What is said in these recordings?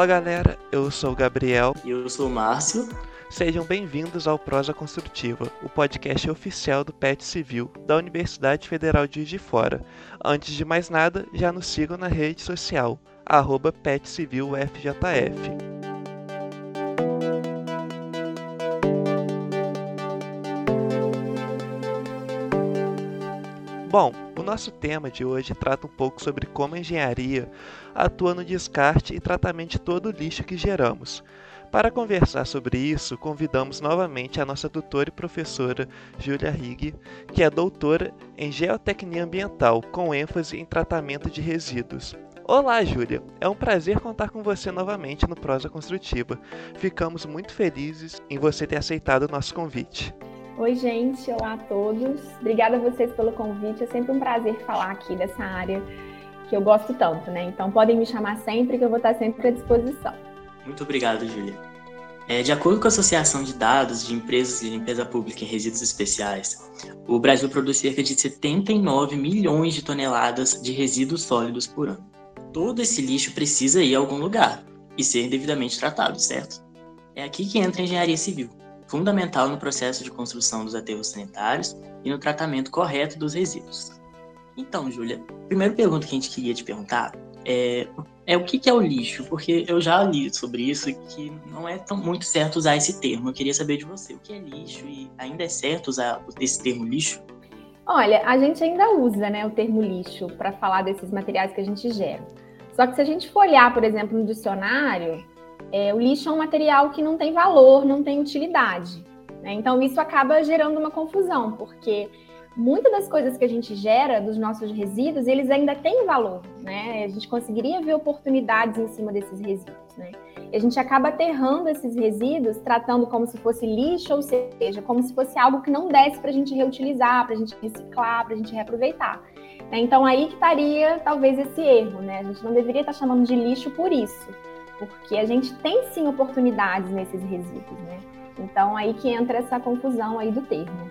Fala galera, eu sou o Gabriel. E eu sou o Márcio. Sejam bem-vindos ao Prosa Construtiva, o podcast oficial do PET Civil da Universidade Federal de Juiz de Fora. Antes de mais nada, já nos sigam na rede social, arroba PET Civil FJF. Bom, o nosso tema de hoje trata um pouco sobre como a engenharia atua no descarte e tratamento de todo o lixo que geramos. Para conversar sobre isso, convidamos novamente a nossa doutora e professora Júlia Rigg, que é doutora em Geotecnia Ambiental, com ênfase em tratamento de resíduos. Olá, Júlia! É um prazer contar com você novamente no Prosa Construtiva. Ficamos muito felizes em você ter aceitado o nosso convite. Oi, gente, olá a todos. Obrigada a vocês pelo convite. É sempre um prazer falar aqui dessa área que eu gosto tanto, né? Então podem me chamar sempre que eu vou estar sempre à disposição. Muito obrigado, Júlia. É, de acordo com a Associação de Dados de Empresas de Limpeza Pública em Resíduos Especiais, o Brasil produz cerca de 79 milhões de toneladas de resíduos sólidos por ano. Todo esse lixo precisa ir a algum lugar e ser devidamente tratado, certo? É aqui que entra a engenharia civil fundamental no processo de construção dos aterros sanitários e no tratamento correto dos resíduos. Então, Júlia, a primeira pergunta que a gente queria te perguntar é, é o que é o lixo? Porque eu já li sobre isso que não é tão muito certo usar esse termo. Eu queria saber de você, o que é lixo e ainda é certo usar esse termo lixo? Olha, a gente ainda usa né, o termo lixo para falar desses materiais que a gente gera. Só que se a gente for olhar, por exemplo, no dicionário, é, o lixo é um material que não tem valor, não tem utilidade. Né? Então, isso acaba gerando uma confusão, porque muitas das coisas que a gente gera dos nossos resíduos, eles ainda têm valor. Né? A gente conseguiria ver oportunidades em cima desses resíduos. Né? E a gente acaba aterrando esses resíduos, tratando como se fosse lixo, ou seja, como se fosse algo que não desse para a gente reutilizar, para a gente reciclar, para a gente reaproveitar. Né? Então, aí que estaria talvez esse erro. Né? A gente não deveria estar chamando de lixo por isso porque a gente tem sim oportunidades nesses resíduos, né? Então aí que entra essa confusão aí do termo.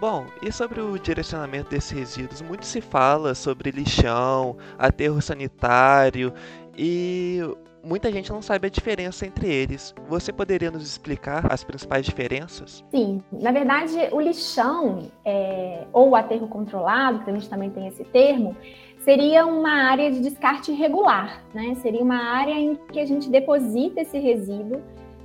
Bom, e sobre o direcionamento desses resíduos? Muito se fala sobre lixão, aterro sanitário e muita gente não sabe a diferença entre eles. Você poderia nos explicar as principais diferenças? Sim, na verdade, o lixão, é, ou o aterro controlado, que a gente também tem esse termo, seria uma área de descarte regular, né? Seria uma área em que a gente deposita esse resíduo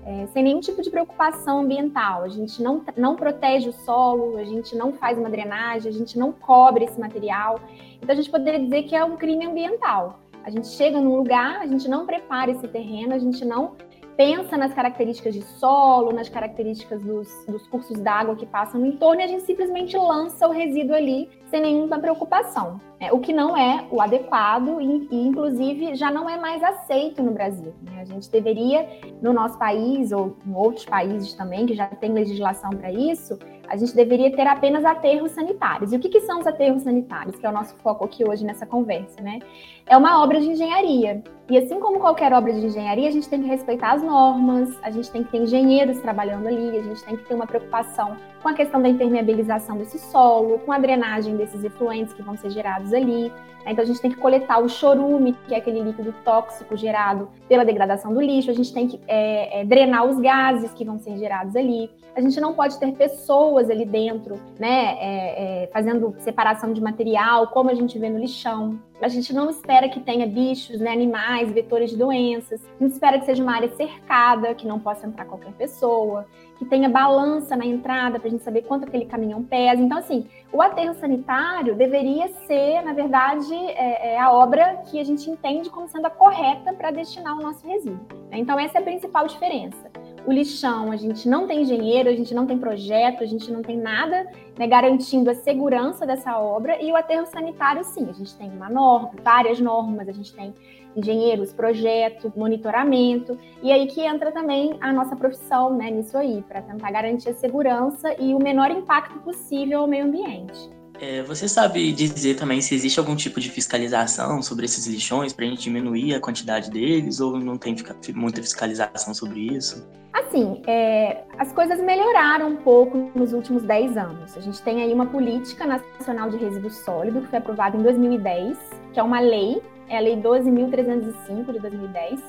é, sem nenhum tipo de preocupação ambiental. A gente não, não protege o solo, a gente não faz uma drenagem, a gente não cobre esse material. Então a gente poderia dizer que é um crime ambiental. A gente chega num lugar, a gente não prepara esse terreno, a gente não pensa nas características de solo, nas características dos, dos cursos d'água que passam no entorno e a gente simplesmente lança o resíduo ali sem nenhuma preocupação. É, o que não é o adequado e, e, inclusive, já não é mais aceito no Brasil. Né? A gente deveria, no nosso país ou em outros países também, que já tem legislação para isso, a gente deveria ter apenas aterros sanitários. E o que, que, são os aterros sanitários, que é o nosso foco aqui hoje nessa conversa, né? É uma obra de engenharia. E assim como qualquer obra de engenharia, a gente tem que respeitar as normas, a gente tem que ter engenheiros trabalhando ali, a gente tem que ter uma preocupação com a questão da impermeabilização desse solo, com a drenagem desses efluentes que vão ser gerados ali. Né? Então a gente tem que coletar o chorume, que é aquele líquido tóxico gerado pela degradação do lixo, a gente tem que é, é, drenar os gases que vão ser gerados ali. A gente não pode ter pessoas ali dentro, né, é, é fazendo separação de material, como a gente vê no lixão. A gente não espera que tenha bichos, né, animais, vetores de doenças. A gente espera que seja uma área cercada, que não possa entrar qualquer pessoa que tenha balança na entrada para a gente saber quanto aquele caminhão pesa. Então, assim, o aterro sanitário deveria ser, na verdade, é, é a obra que a gente entende como sendo a correta para destinar o nosso resíduo. Né? Então, essa é a principal diferença. O lixão, a gente não tem engenheiro, a gente não tem projeto, a gente não tem nada né, garantindo a segurança dessa obra. E o aterro sanitário, sim, a gente tem uma norma, várias normas, a gente tem engenheiros, projeto, monitoramento, e aí que entra também a nossa profissão né, nisso aí, para tentar garantir a segurança e o menor impacto possível ao meio ambiente. É, você sabe dizer também se existe algum tipo de fiscalização sobre esses lixões para a gente diminuir a quantidade deles ou não tem muita fiscalização sobre isso? Assim, é, as coisas melhoraram um pouco nos últimos 10 anos. A gente tem aí uma política nacional de resíduos sólidos que foi aprovada em 2010, que é uma lei é a Lei 12.305 de 2010,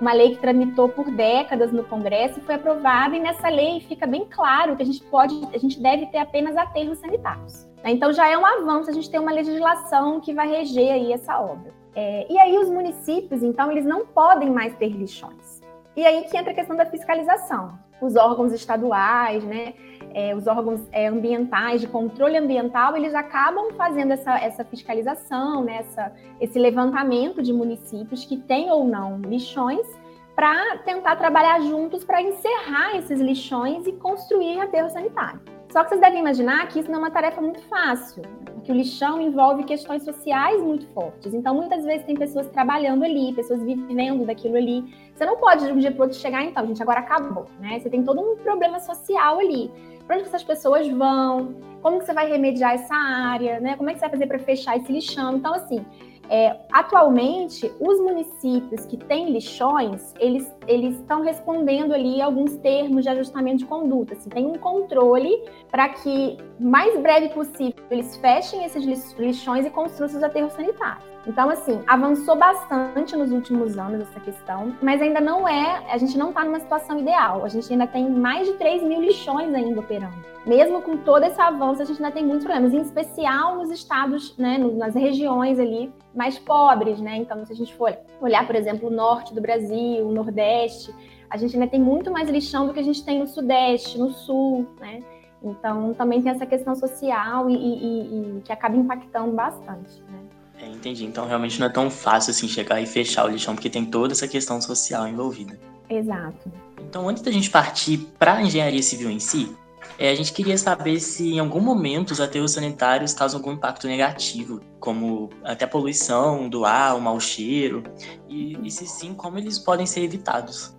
uma lei que tramitou por décadas no Congresso e foi aprovada, e nessa lei fica bem claro que a gente pode, a gente deve ter apenas aterros sanitários. Né? Então já é um avanço a gente ter uma legislação que vai reger aí essa obra. É, e aí os municípios, então, eles não podem mais ter lixões. E aí que entra a questão da fiscalização. Os órgãos estaduais, né, é, os órgãos é, ambientais, de controle ambiental, eles acabam fazendo essa, essa fiscalização, né, essa, esse levantamento de municípios que têm ou não lixões, para tentar trabalhar juntos para encerrar esses lixões e construir aterro sanitário. Só que vocês devem imaginar que isso não é uma tarefa muito fácil, porque o lixão envolve questões sociais muito fortes. Então, muitas vezes tem pessoas trabalhando ali, pessoas vivendo daquilo ali. Você não pode de um dia para outro chegar, então, gente, agora acabou, né? Você tem todo um problema social ali. Para onde essas pessoas vão? Como que você vai remediar essa área, né? Como é que você vai fazer para fechar esse lixão? Então, assim, é, atualmente, os municípios que têm lixões, eles, eles estão respondendo ali alguns termos de ajustamento de conduta. Assim, tem um controle para que, mais breve possível, eles fechem esses lixões e construam seus aterros sanitários. Então, assim, avançou bastante nos últimos anos essa questão, mas ainda não é, a gente não está numa situação ideal. A gente ainda tem mais de 3 mil lixões ainda operando. Mesmo com todo esse avanço, a gente ainda tem muitos problemas, em especial nos estados, né, nas regiões ali mais pobres, né? Então, se a gente for olhar, por exemplo, o norte do Brasil, o nordeste, a gente ainda tem muito mais lixão do que a gente tem no sudeste, no sul, né? Então, também tem essa questão social e, e, e que acaba impactando bastante, né? É, entendi. Então realmente não é tão fácil assim chegar e fechar o lixão, porque tem toda essa questão social envolvida. Exato. Então, antes da gente partir para a engenharia civil em si, é, a gente queria saber se em algum momento os aterros sanitários causam algum impacto negativo, como até poluição do ar, o mau cheiro, e, e se sim, como eles podem ser evitados.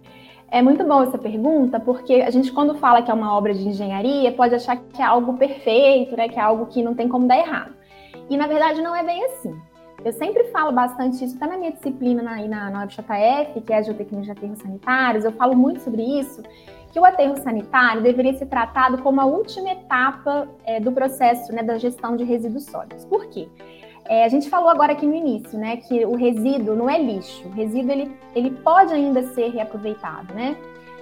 É muito boa essa pergunta, porque a gente, quando fala que é uma obra de engenharia, pode achar que é algo perfeito, né, que é algo que não tem como dar errado. E na verdade não é bem assim. Eu sempre falo bastante isso, até na minha disciplina na, na, na UFJF, que é a Geotecnia de Aterros Sanitários, eu falo muito sobre isso, que o aterro sanitário deveria ser tratado como a última etapa é, do processo né, da gestão de resíduos sólidos. Por quê? É, a gente falou agora aqui no início, né, que o resíduo não é lixo, o resíduo ele, ele pode ainda ser reaproveitado, né?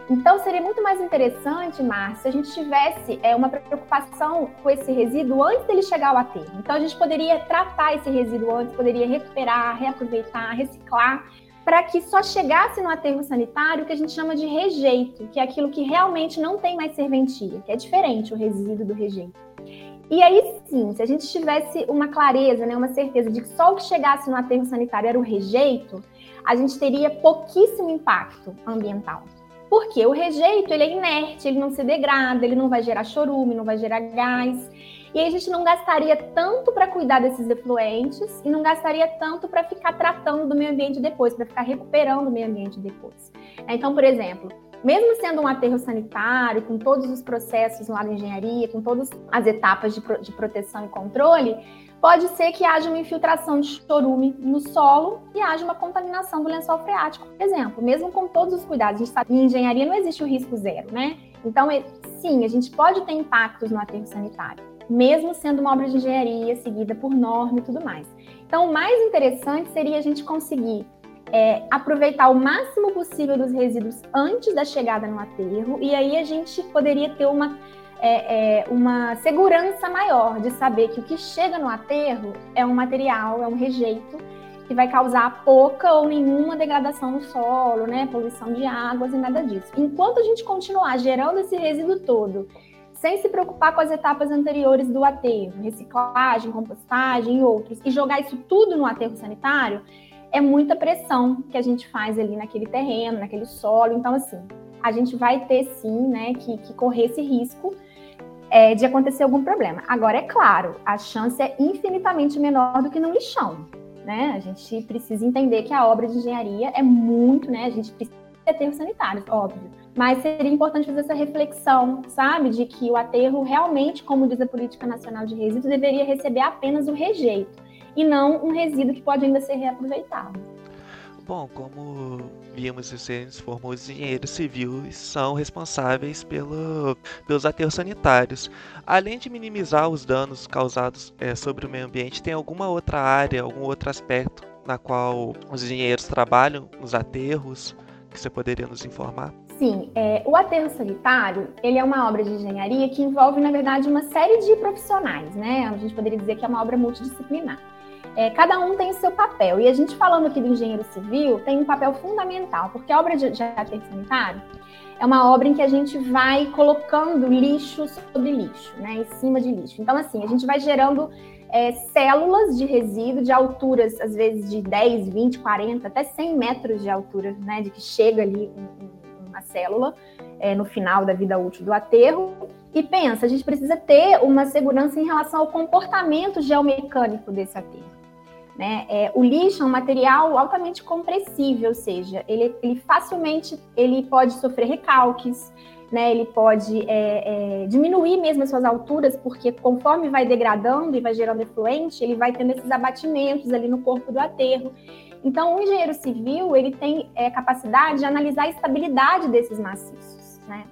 Então, seria muito mais interessante, Márcia, se a gente tivesse é, uma preocupação com esse resíduo antes dele chegar ao aterro. Então, a gente poderia tratar esse resíduo antes, poderia recuperar, reaproveitar, reciclar, para que só chegasse no aterro sanitário o que a gente chama de rejeito, que é aquilo que realmente não tem mais serventia, que é diferente o resíduo do rejeito. E aí sim, se a gente tivesse uma clareza, né, uma certeza de que só o que chegasse no aterro sanitário era o rejeito, a gente teria pouquíssimo impacto ambiental. Porque o rejeito, ele é inerte, ele não se degrada, ele não vai gerar chorume, não vai gerar gás. E aí a gente não gastaria tanto para cuidar desses efluentes e não gastaria tanto para ficar tratando do meio ambiente depois, para ficar recuperando o meio ambiente depois. Então, por exemplo, mesmo sendo um aterro sanitário, com todos os processos lá da engenharia, com todas as etapas de, pro, de proteção e controle, pode ser que haja uma infiltração de chorume no solo e haja uma contaminação do lençol freático, por exemplo. Mesmo com todos os cuidados, a gente sabe em engenharia não existe o risco zero, né? Então, é, sim, a gente pode ter impactos no aterro sanitário, mesmo sendo uma obra de engenharia seguida por norma e tudo mais. Então, o mais interessante seria a gente conseguir é, aproveitar o máximo possível dos resíduos antes da chegada no aterro, e aí a gente poderia ter uma é, é, uma segurança maior de saber que o que chega no aterro é um material, é um rejeito que vai causar pouca ou nenhuma degradação no solo, né, poluição de águas e nada disso. Enquanto a gente continuar gerando esse resíduo todo, sem se preocupar com as etapas anteriores do aterro, reciclagem, compostagem e outros, e jogar isso tudo no aterro sanitário, é muita pressão que a gente faz ali naquele terreno, naquele solo. Então, assim, a gente vai ter sim, né, que, que correr esse risco é, de acontecer algum problema. Agora, é claro, a chance é infinitamente menor do que no lixão. Né? A gente precisa entender que a obra de engenharia é muito, né? A gente precisa ter sanitários, óbvio. Mas seria importante fazer essa reflexão, sabe? De que o aterro realmente, como diz a Política Nacional de Resíduos, deveria receber apenas o rejeito e não um resíduo que pode ainda ser reaproveitado. Bom, como vimos, você informou, os engenheiros civis são responsáveis pelo, pelos aterros sanitários. Além de minimizar os danos causados é, sobre o meio ambiente, tem alguma outra área, algum outro aspecto na qual os engenheiros trabalham nos aterros? que você poderia nos informar? Sim, é, o aterro sanitário ele é uma obra de engenharia que envolve, na verdade, uma série de profissionais, né? A gente poderia dizer que é uma obra multidisciplinar. É, cada um tem o seu papel. E a gente falando aqui do engenheiro civil tem um papel fundamental, porque a obra de, de aterro sanitário é uma obra em que a gente vai colocando lixo sobre lixo, né, em cima de lixo. Então, assim, a gente vai gerando é, células de resíduo de alturas, às vezes, de 10, 20, 40, até 100 metros de altura, né, de que chega ali uma célula é, no final da vida útil do aterro. E pensa, a gente precisa ter uma segurança em relação ao comportamento geomecânico desse aterro. Né? É, o lixo é um material altamente compressível, ou seja, ele, ele facilmente ele pode sofrer recalques, né? ele pode é, é, diminuir mesmo as suas alturas, porque conforme vai degradando e vai gerando efluente, ele vai tendo esses abatimentos ali no corpo do aterro. Então, o engenheiro civil ele tem é, capacidade de analisar a estabilidade desses maciços. Né?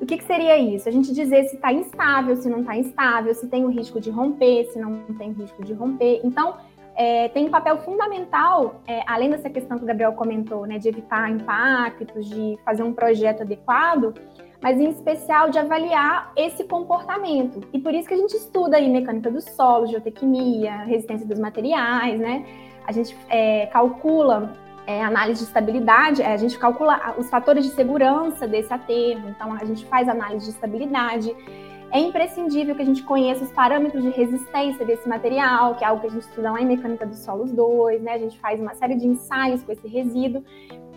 O que, que, seria isso? A gente dizer se está instável, se não está instável, se tem o risco de romper, se não tem risco de romper. Então, é, tem um papel fundamental, é, além dessa questão que o Gabriel comentou, né, de evitar impactos, de fazer um projeto adequado, mas em especial de avaliar esse comportamento. E por isso que a gente estuda aí mecânica do solo, geotecnia, resistência dos materiais, né? A gente é, calcula é, análise de estabilidade, é, a gente calcula os fatores de segurança desse aterro, então a gente faz análise de estabilidade é imprescindível que a gente conheça os parâmetros de resistência desse material, que é algo que a gente estuda lá em Mecânica dos Solos 2, né? A gente faz uma série de ensaios com esse resíduo.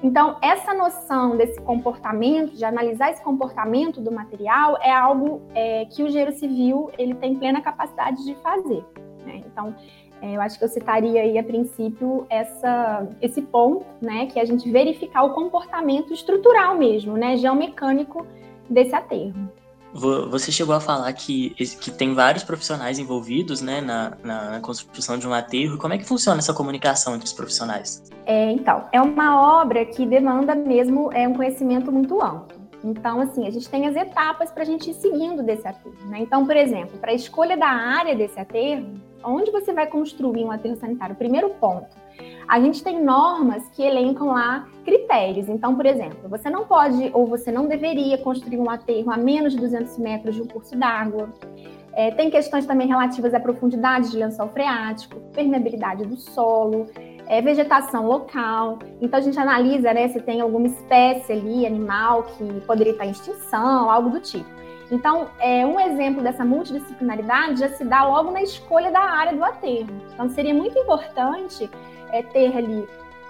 Então, essa noção desse comportamento, de analisar esse comportamento do material, é algo é, que o engenheiro civil ele tem plena capacidade de fazer. Né? Então, eu acho que eu citaria aí, a princípio, essa, esse ponto, né, que é a gente verificar o comportamento estrutural mesmo, né, geomecânico desse aterro. Você chegou a falar que, que tem vários profissionais envolvidos né, na, na, na, construção de um aterro. Como é que funciona essa comunicação entre os profissionais? É, então, é uma obra que demanda mesmo é, um conhecimento muito amplo. Então, assim, a gente tem as etapas para a gente ir seguindo desse aterro. Né? Então, por exemplo, para a escolha da área desse aterro, onde você vai construir um aterro sanitário? Primeiro ponto, a gente tem normas que elencam lá critérios. Então, por exemplo, você não pode ou você não deveria construir um aterro a menos de 200 metros de um curso d'água. É, tem questões também relativas à profundidade de lençol freático, permeabilidade do solo, é, vegetação local. Então a gente analisa né, se tem alguma espécie ali, animal, que poderia estar em extinção, algo do tipo. Então, é, um exemplo dessa multidisciplinaridade já se dá logo na escolha da área do aterro. Então, seria muito importante é, ter ali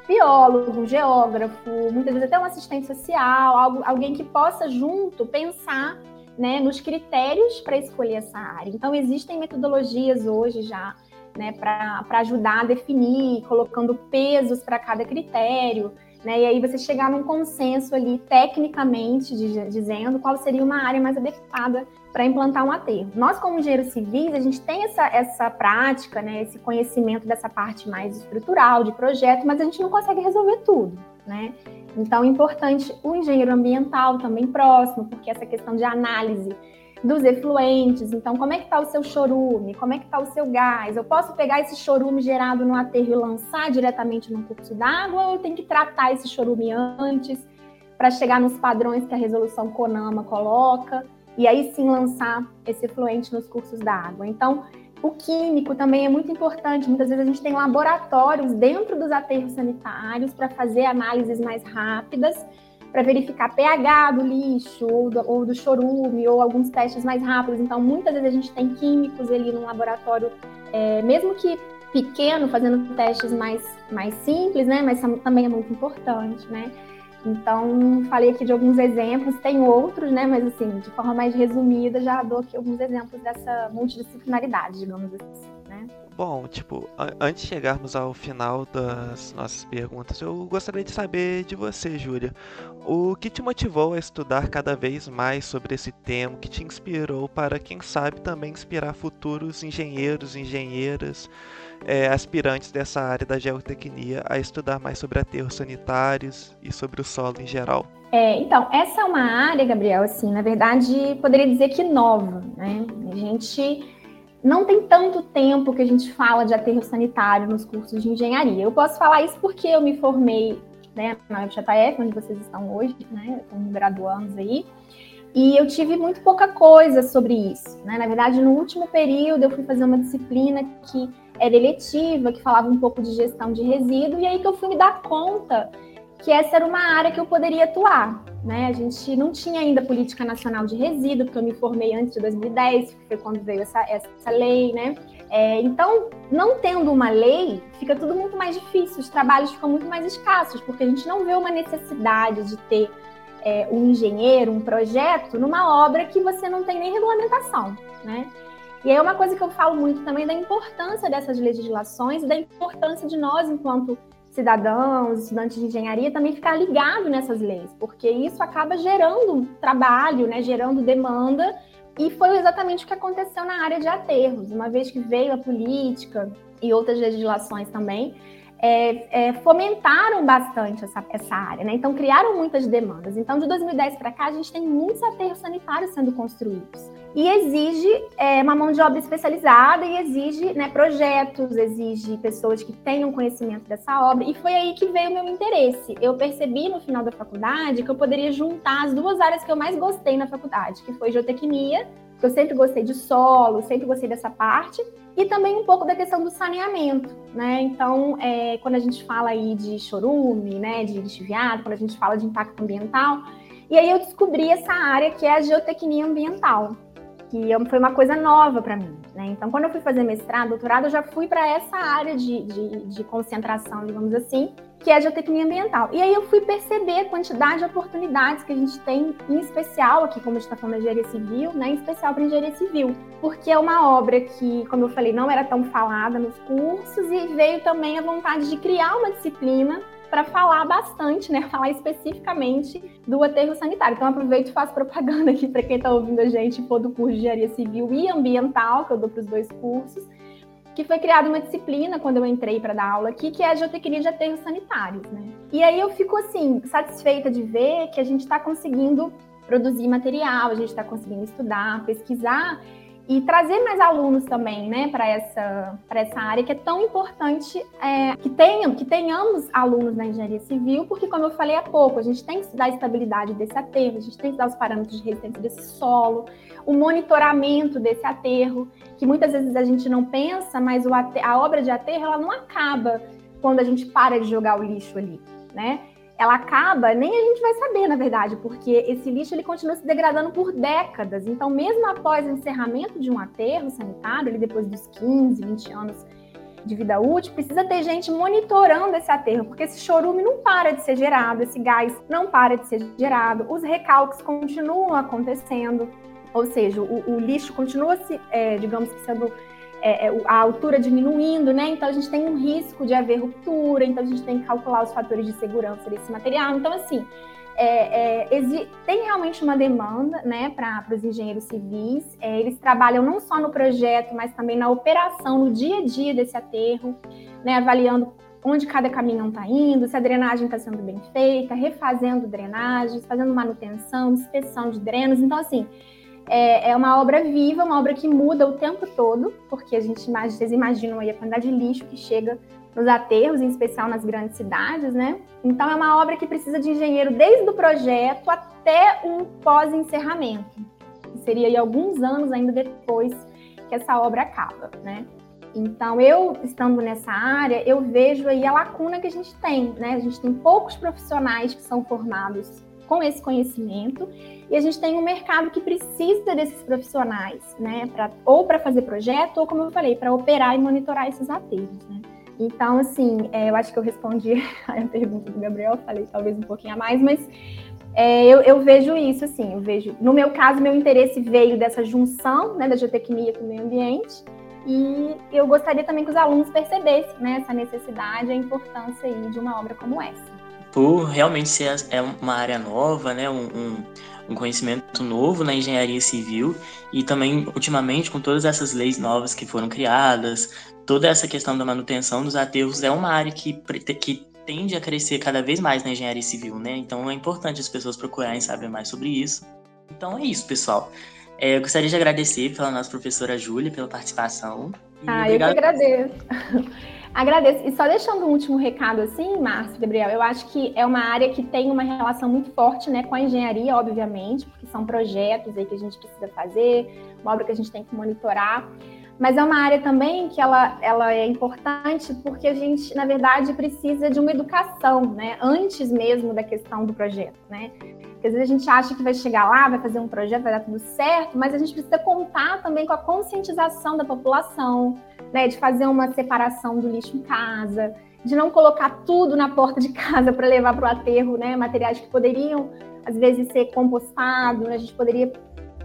biólogo, geógrafo, muitas vezes até um assistente social, algo, alguém que possa junto pensar né, nos critérios para escolher essa área. Então, existem metodologias hoje já né, para ajudar a definir, colocando pesos para cada critério. Né, e aí você chegar num consenso ali, tecnicamente, de, dizendo qual seria uma área mais adequada para implantar um aterro. Nós, como engenheiros civis, a gente tem essa, essa prática, né, esse conhecimento dessa parte mais estrutural, de projeto, mas a gente não consegue resolver tudo, né? Então, é importante o engenheiro ambiental também próximo, porque essa questão de análise dos efluentes, então como é que está o seu chorume, como é que está o seu gás, eu posso pegar esse chorume gerado no aterro e lançar diretamente no curso d'água ou eu tenho que tratar esse chorume antes para chegar nos padrões que a resolução CONAMA coloca? e aí sim lançar esse efluente nos cursos da água. Então, o químico também é muito importante. Muitas vezes a gente tem laboratórios dentro dos aterros sanitários para fazer análises mais rápidas, para verificar pH do lixo ou do, ou do, chorume, ou alguns testes mais rápidos. Então, muitas vezes a gente tem químicos ali no laboratório, é, mesmo que pequeno, fazendo testes mais, mais simples, né? Mas também é muito importante, né? Então, falei aqui de alguns exemplos, tem outros, né? Mas assim, de forma mais resumida, já dou aqui alguns exemplos dessa multidisciplinaridade, digamos assim? Bom, tipo, antes de chegarmos ao final das nossas perguntas, eu gostaria de saber de você, Júlia. O que te motivou a estudar cada vez mais sobre esse tema? que te inspirou para, quem sabe, também inspirar futuros engenheiros, engenheiras, é, aspirantes dessa área da geotecnia a estudar mais sobre aterros sanitários e sobre o solo em geral? É, então, essa é uma área, Gabriel, assim, na verdade, poderia dizer que nova, né? A gente não tem tanto tempo que a gente fala de aterro sanitário nos cursos de engenharia. Eu posso falar isso porque eu me formei né, na UFJF, onde vocês estão hoje, né, como graduandos aí. E eu tive muito pouca coisa sobre isso. Né? Na verdade, no último período, eu fui fazer uma disciplina que era eletiva, que falava um pouco de gestão de resíduo, e aí que eu fui me dar conta que essa era uma área que eu poderia atuar. Né? A gente não tinha ainda política nacional de resíduo, porque eu me formei antes de 2010, que foi quando veio essa, essa lei, né? É, então, não tendo uma lei, fica tudo muito mais difícil, os trabalhos ficam muito mais escassos, porque a gente não vê uma necessidade de ter é, um engenheiro, um projeto, numa obra que você não tem nem regulamentação, né? E aí é uma coisa que eu falo muito também da importância dessas legislações e da importância de nós, enquanto cidadãos, estudantes de engenharia, também ficar ligado nessas leis, porque isso acaba gerando trabalho, né, gerando demanda, e foi exatamente o que aconteceu na área de aterros, uma vez que veio a política e outras legislações também, é, é, fomentaram bastante essa, essa área, né? Então criaram muitas demandas. Então, de 2010 para cá, a gente tem muitos aterros sanitários sendo construídos. E exige é, uma mão de obra especializada e exige né, projetos, exige pessoas que tenham conhecimento dessa obra. E foi aí que veio o meu interesse. Eu percebi no final da faculdade que eu poderia juntar as duas áreas que eu mais gostei na faculdade, que foi geotecnia eu sempre gostei de solo, sempre gostei dessa parte, e também um pouco da questão do saneamento, né? Então, é, quando a gente fala aí de chorume, né, de lixiviado, quando a gente fala de impacto ambiental, e aí eu descobri essa área que é a geotecnia ambiental, que é foi uma coisa nova para mim. Né? Então, quando eu fui fazer mestrado, doutorado, eu já fui para essa área de, de, de, concentração, digamos assim, que é geotecnia ambiental. E aí eu fui perceber a quantidade de oportunidades que a gente tem, em especial aqui, como a gente está falando da engenharia civil, né? em especial para engenharia civil, porque é uma obra que, como eu falei, não era tão falada nos cursos e veio também a vontade de criar uma disciplina para falar bastante, né? Falar especificamente do aterro sanitário. Então, aproveito e faço propaganda aqui para quem está ouvindo a gente for do curso de engenharia civil e ambiental, que eu dou para os dois cursos, que foi criada uma disciplina quando eu entrei para dar aula aqui, que é a geotecnia de aterros sanitários, né? E aí eu fico assim satisfeita de ver que a gente está conseguindo produzir material, a gente está conseguindo estudar, pesquisar e trazer mais alunos também, né, para essa, essa área que é tão importante é, que, tenham, que tenhamos alunos na engenharia civil, porque, como eu falei há pouco, a gente tem que estudar a estabilidade desse aterro, a gente tem que estudar os parâmetros de resistência desse solo, o monitoramento desse aterro, que muitas vezes a gente não pensa, mas o a obra de aterro ela não acaba quando a gente para de jogar o lixo ali, né? Ela acaba, nem a gente vai saber, na verdade, porque esse lixo ele continua se degradando por décadas. Então, mesmo após o encerramento de um aterro sanitário, ele depois dos 15, 20 anos de vida útil, precisa ter gente monitorando esse aterro, porque esse chorume não para de ser gerado, esse gás não para de ser gerado, os recalques continuam acontecendo, ou seja, o, o lixo continua se, é, digamos que sendo é, é a altura diminuindo, né? Então a gente tem um risco de haver ruptura, então a gente tem que calcular os fatores de segurança desse material. Então, assim, é, é, tem realmente uma demanda né, para os engenheiros civis. É, eles trabalham não só no projeto, mas também na operação, no dia a dia desse aterro, né, avaliando onde cada caminhão está indo, se a drenagem está sendo bem feita, refazendo drenagens, fazendo manutenção, inspeção de drenos. Então, assim, é, é, uma obra viva, uma obra que muda o tempo todo, porque a gente vocês imaginam aí a quantidade de lixo que chega nos aterros, em especial nas grandes cidades, né? Então é uma obra que precisa de engenheiro desde o projeto até um pós-encerramento. Seria aí alguns anos ainda depois que essa obra acaba, né? Então, eu estando nessa área, eu vejo aí a lacuna que a gente tem, né? A gente tem poucos profissionais que são formados com esse conhecimento e a gente tem um mercado que precisa desses profissionais, né, pra, ou para fazer projeto, ou como eu falei, para operar e monitorar esses aterros, né. Então, assim, é, eu acho que eu respondi a pergunta do Gabriel, falei talvez um pouquinho a mais, mas é, eu, eu, vejo isso, assim, eu vejo. No meu caso, meu interesse veio dessa junção, né, da geotecnia com o meio ambiente, e eu gostaria também que os alunos percebessem, né, essa necessidade, a importância aí de uma obra como essa por realmente ser é uma área nova, né, um, um, um, conhecimento novo na engenharia civil e também ultimamente com todas essas leis novas que foram criadas, toda essa questão da manutenção dos aterros é uma área que, que tende a crescer cada vez mais na engenharia civil, né? Então é importante as pessoas procurarem saber mais sobre isso. Então é isso, pessoal. É, eu gostaria de agradecer pela nossa professora Júlia pela participação. ah, obrigado... eu que agradeço. Agradeço. E só deixando um último recado assim, Márcio, Gabriel, eu acho que é uma área que tem uma relação muito forte né, com a engenharia, obviamente, porque são projetos aí que a gente precisa fazer, uma obra que a gente tem que monitorar. Mas é uma área também que ela, ela é importante porque a gente, na verdade, precisa de uma educação, né? Antes mesmo da questão do projeto, né? Porque às vezes a gente acha que vai chegar lá, vai fazer um projeto, vai dar tudo certo, mas a gente precisa contar também com a conscientização da população, né? De fazer uma separação do lixo em casa, de não colocar tudo na porta de casa para levar para o aterro, né? Materiais que poderiam, às vezes, ser compostados, né? a gente poderia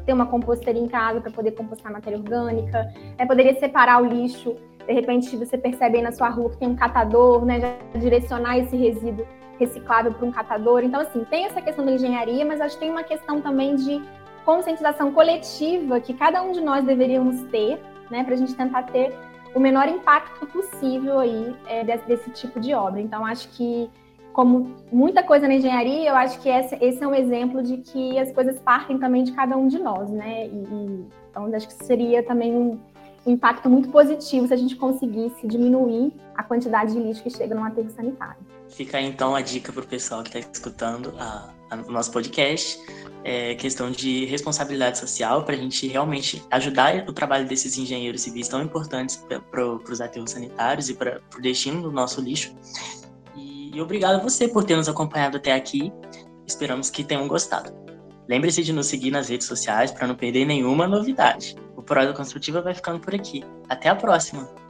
ter uma composteira em casa para poder compostar matéria orgânica, né? poderia separar o lixo, de repente você percebe aí na sua rua que tem um catador, né? já direcionar esse resíduo reciclável para um catador. Então, assim, tem essa questão da engenharia, mas acho que tem uma questão também de conscientização coletiva que cada um de nós deveríamos ter, né, para a gente tentar ter o menor impacto possível aí é, desse, desse, tipo de obra. Então, acho que como muita coisa na engenharia, eu acho que esse, esse, é um exemplo de que as coisas partem também de cada um de nós, né? E, e, então, acho que seria também um, impacto muito positivo se a gente conseguisse diminuir a quantidade de lixo que chega no aterro sanitário. Fica aí, então a dica para o pessoal que está escutando o nosso podcast, é questão de responsabilidade social para a gente realmente ajudar o trabalho desses engenheiros civis tão importantes para os aterros sanitários e para o destino do nosso lixo. E obrigado a você por ter nos acompanhado até aqui. Esperamos que tenham gostado. Lembre-se de nos seguir nas redes sociais para não perder nenhuma novidade. O Prosa Construtiva vai ficando por aqui. Até a próxima!